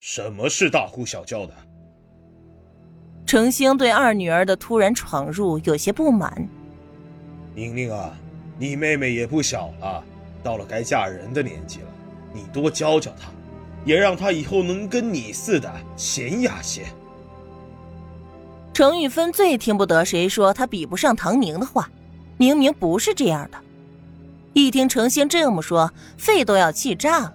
什么是大呼小叫的？程兴对二女儿的突然闯入有些不满。宁宁啊，你妹妹也不小了，到了该嫁人的年纪了，你多教教她，也让她以后能跟你似的娴雅些。程玉芬最听不得谁说她比不上唐宁的话，明明不是这样的。一听程兴这么说，肺都要气炸了。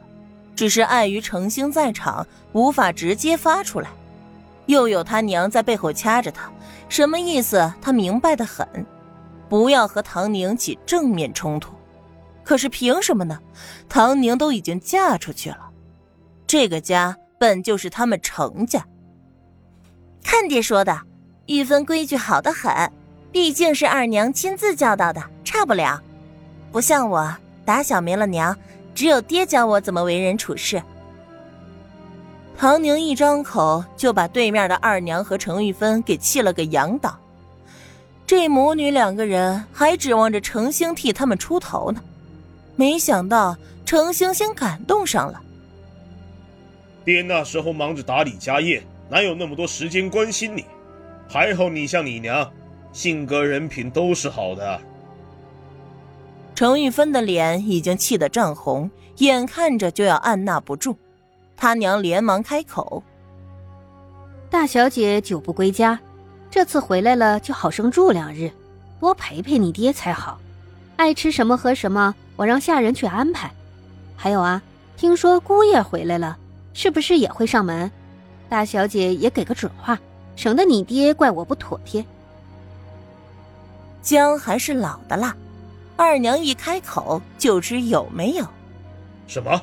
只是碍于程星在场，无法直接发出来，又有他娘在背后掐着他，什么意思？他明白的很，不要和唐宁起正面冲突。可是凭什么呢？唐宁都已经嫁出去了，这个家本就是他们程家。看爹说的，玉芬规矩好的很，毕竟是二娘亲自教导的，差不了。不像我，打小没了娘。只有爹教我怎么为人处事。唐宁一张口就把对面的二娘和程玉芬给气了个仰倒，这母女两个人还指望着程星替他们出头呢，没想到程星先感动上了。爹那时候忙着打理家业，哪有那么多时间关心你？还好你像你娘，性格人品都是好的。程玉芬的脸已经气得涨红，眼看着就要按捺不住，他娘连忙开口：“大小姐久不归家，这次回来了就好生住两日，多陪陪你爹才好。爱吃什么喝什么，我让下人去安排。还有啊，听说姑爷回来了，是不是也会上门？大小姐也给个准话，省得你爹怪我不妥帖。姜还是老的辣。”二娘一开口就知有没有。什么？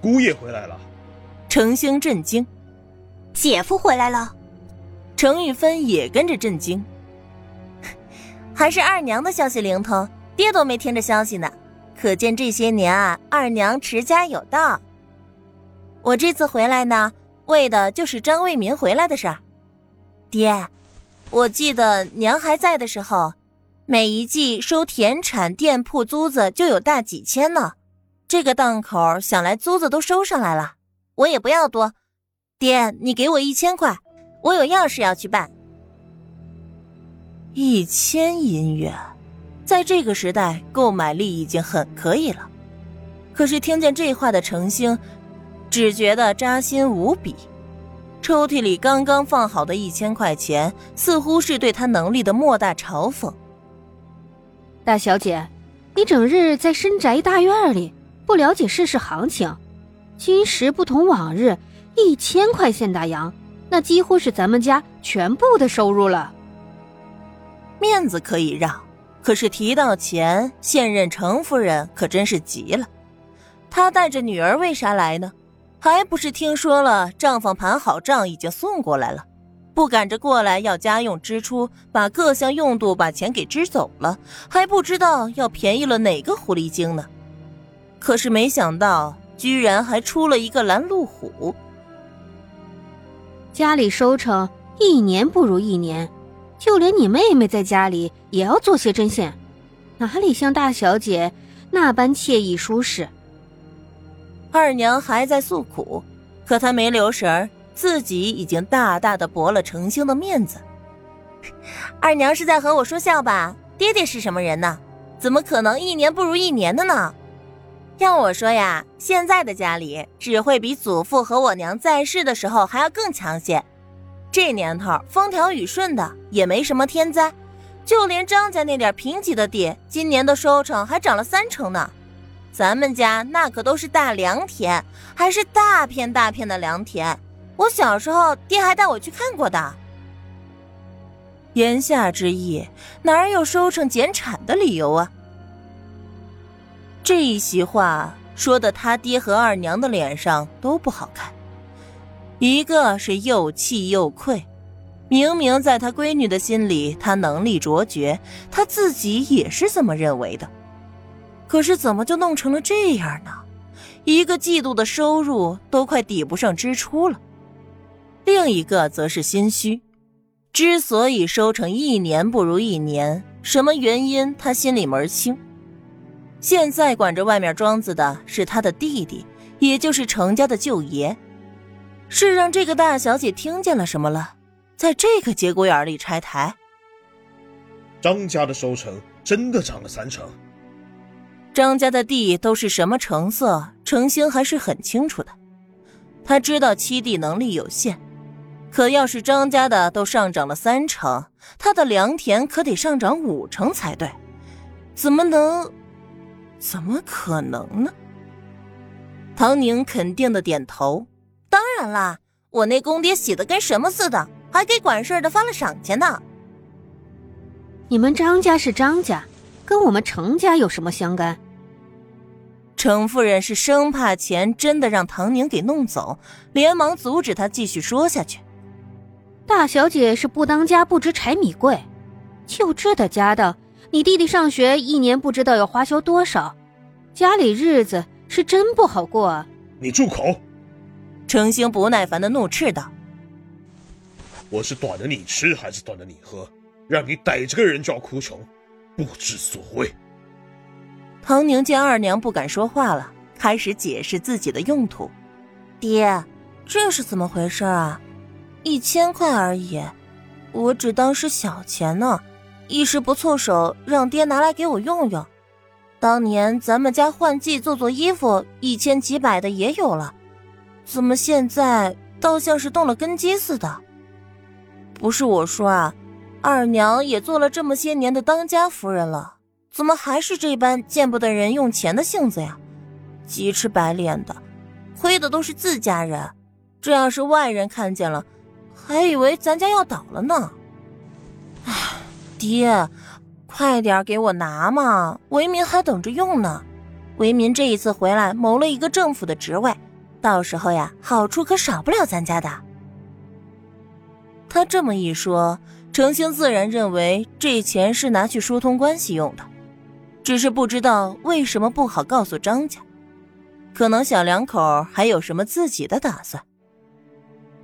姑爷回来了？程兴震惊。姐夫回来了。程玉芬也跟着震惊。还是二娘的消息灵通，爹都没听着消息呢。可见这些年啊，二娘持家有道。我这次回来呢，为的就是张卫民回来的事儿。爹，我记得娘还在的时候。每一季收田产店铺租子就有大几千呢，这个档口想来租子都收上来了，我也不要多，爹你给我一千块，我有要事要去办。一千银元，在这个时代购买力已经很可以了，可是听见这话的程兴，只觉得扎心无比。抽屉里刚刚放好的一千块钱，似乎是对他能力的莫大嘲讽。大小姐，你整日在深宅大院里，不了解世事行情。今时不同往日，一千块现大洋，那几乎是咱们家全部的收入了。面子可以让，可是提到钱，现任程夫人可真是急了。她带着女儿为啥来呢？还不是听说了账房盘好账已经送过来了。不赶着过来要家用支出，把各项用度把钱给支走了，还不知道要便宜了哪个狐狸精呢。可是没想到，居然还出了一个拦路虎。家里收成一年不如一年，就连你妹妹在家里也要做些针线，哪里像大小姐那般惬意舒适？二娘还在诉苦，可她没留神儿。自己已经大大的驳了程兴的面子，二娘是在和我说笑吧？爹爹是什么人呢？怎么可能一年不如一年的呢？要我说呀，现在的家里只会比祖父和我娘在世的时候还要更强些。这年头风调雨顺的，也没什么天灾，就连张家那点贫瘠的地，今年的收成还涨了三成呢。咱们家那可都是大良田，还是大片大片的良田。我小时候，爹还带我去看过的。言下之意，哪有收成减产的理由啊？这一席话说的，他爹和二娘的脸上都不好看，一个是又气又愧。明明在他闺女的心里，他能力卓绝，他自己也是这么认为的。可是怎么就弄成了这样呢？一个季度的收入都快抵不上支出了。另一个则是心虚，之所以收成一年不如一年，什么原因他心里门清。现在管着外面庄子的是他的弟弟，也就是程家的舅爷。是让这个大小姐听见了什么了，在这个节骨眼里拆台。张家的收成真的涨了三成。张家的地都是什么成色，程兴还是很清楚的。他知道七弟能力有限，可要是张家的都上涨了三成，他的良田可得上涨五成才对。怎么能？怎么可能呢？唐宁肯定的点头。当然啦，我那公爹喜的跟什么似的，还给管事的发了赏钱呢。你们张家是张家。跟我们程家有什么相干？程夫人是生怕钱真的让唐宁给弄走，连忙阻止他继续说下去。大小姐是不当家不知柴米贵，就这的家当，你弟弟上学一年不知道要花销多少，家里日子是真不好过啊！你住口！程兴不耐烦的怒斥道：“我是短的你吃还是短的你喝？让你逮着个人就要哭穷！”不知所谓。唐宁见二娘不敢说话了，开始解释自己的用途。爹，这是怎么回事啊？一千块而已，我只当是小钱呢，一时不凑手，让爹拿来给我用用。当年咱们家换季做做衣服，一千几百的也有了，怎么现在倒像是动了根基似的？不是我说啊。二娘也做了这么些年的当家夫人了，怎么还是这般见不得人用钱的性子呀？急赤白脸的，亏的都是自家人，这要是外人看见了，还以为咱家要倒了呢。唉，爹，快点给我拿嘛，为民还等着用呢。为民这一次回来谋了一个政府的职位，到时候呀，好处可少不了咱家的。他这么一说。程兴自然认为这钱是拿去疏通关系用的，只是不知道为什么不好告诉张家，可能小两口还有什么自己的打算。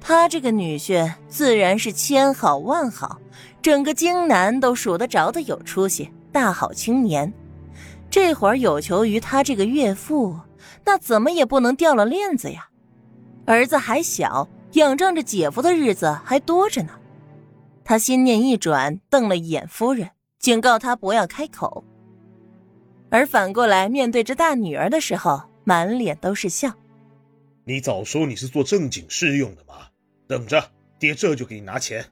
他这个女婿自然是千好万好，整个京南都数得着的有出息，大好青年。这会儿有求于他这个岳父，那怎么也不能掉了链子呀。儿子还小，仰仗着姐夫的日子还多着呢。他心念一转，瞪了一眼夫人，警告他不要开口。而反过来面对着大女儿的时候，满脸都是笑。你早说你是做正经事用的嘛！等着，爹这就给你拿钱。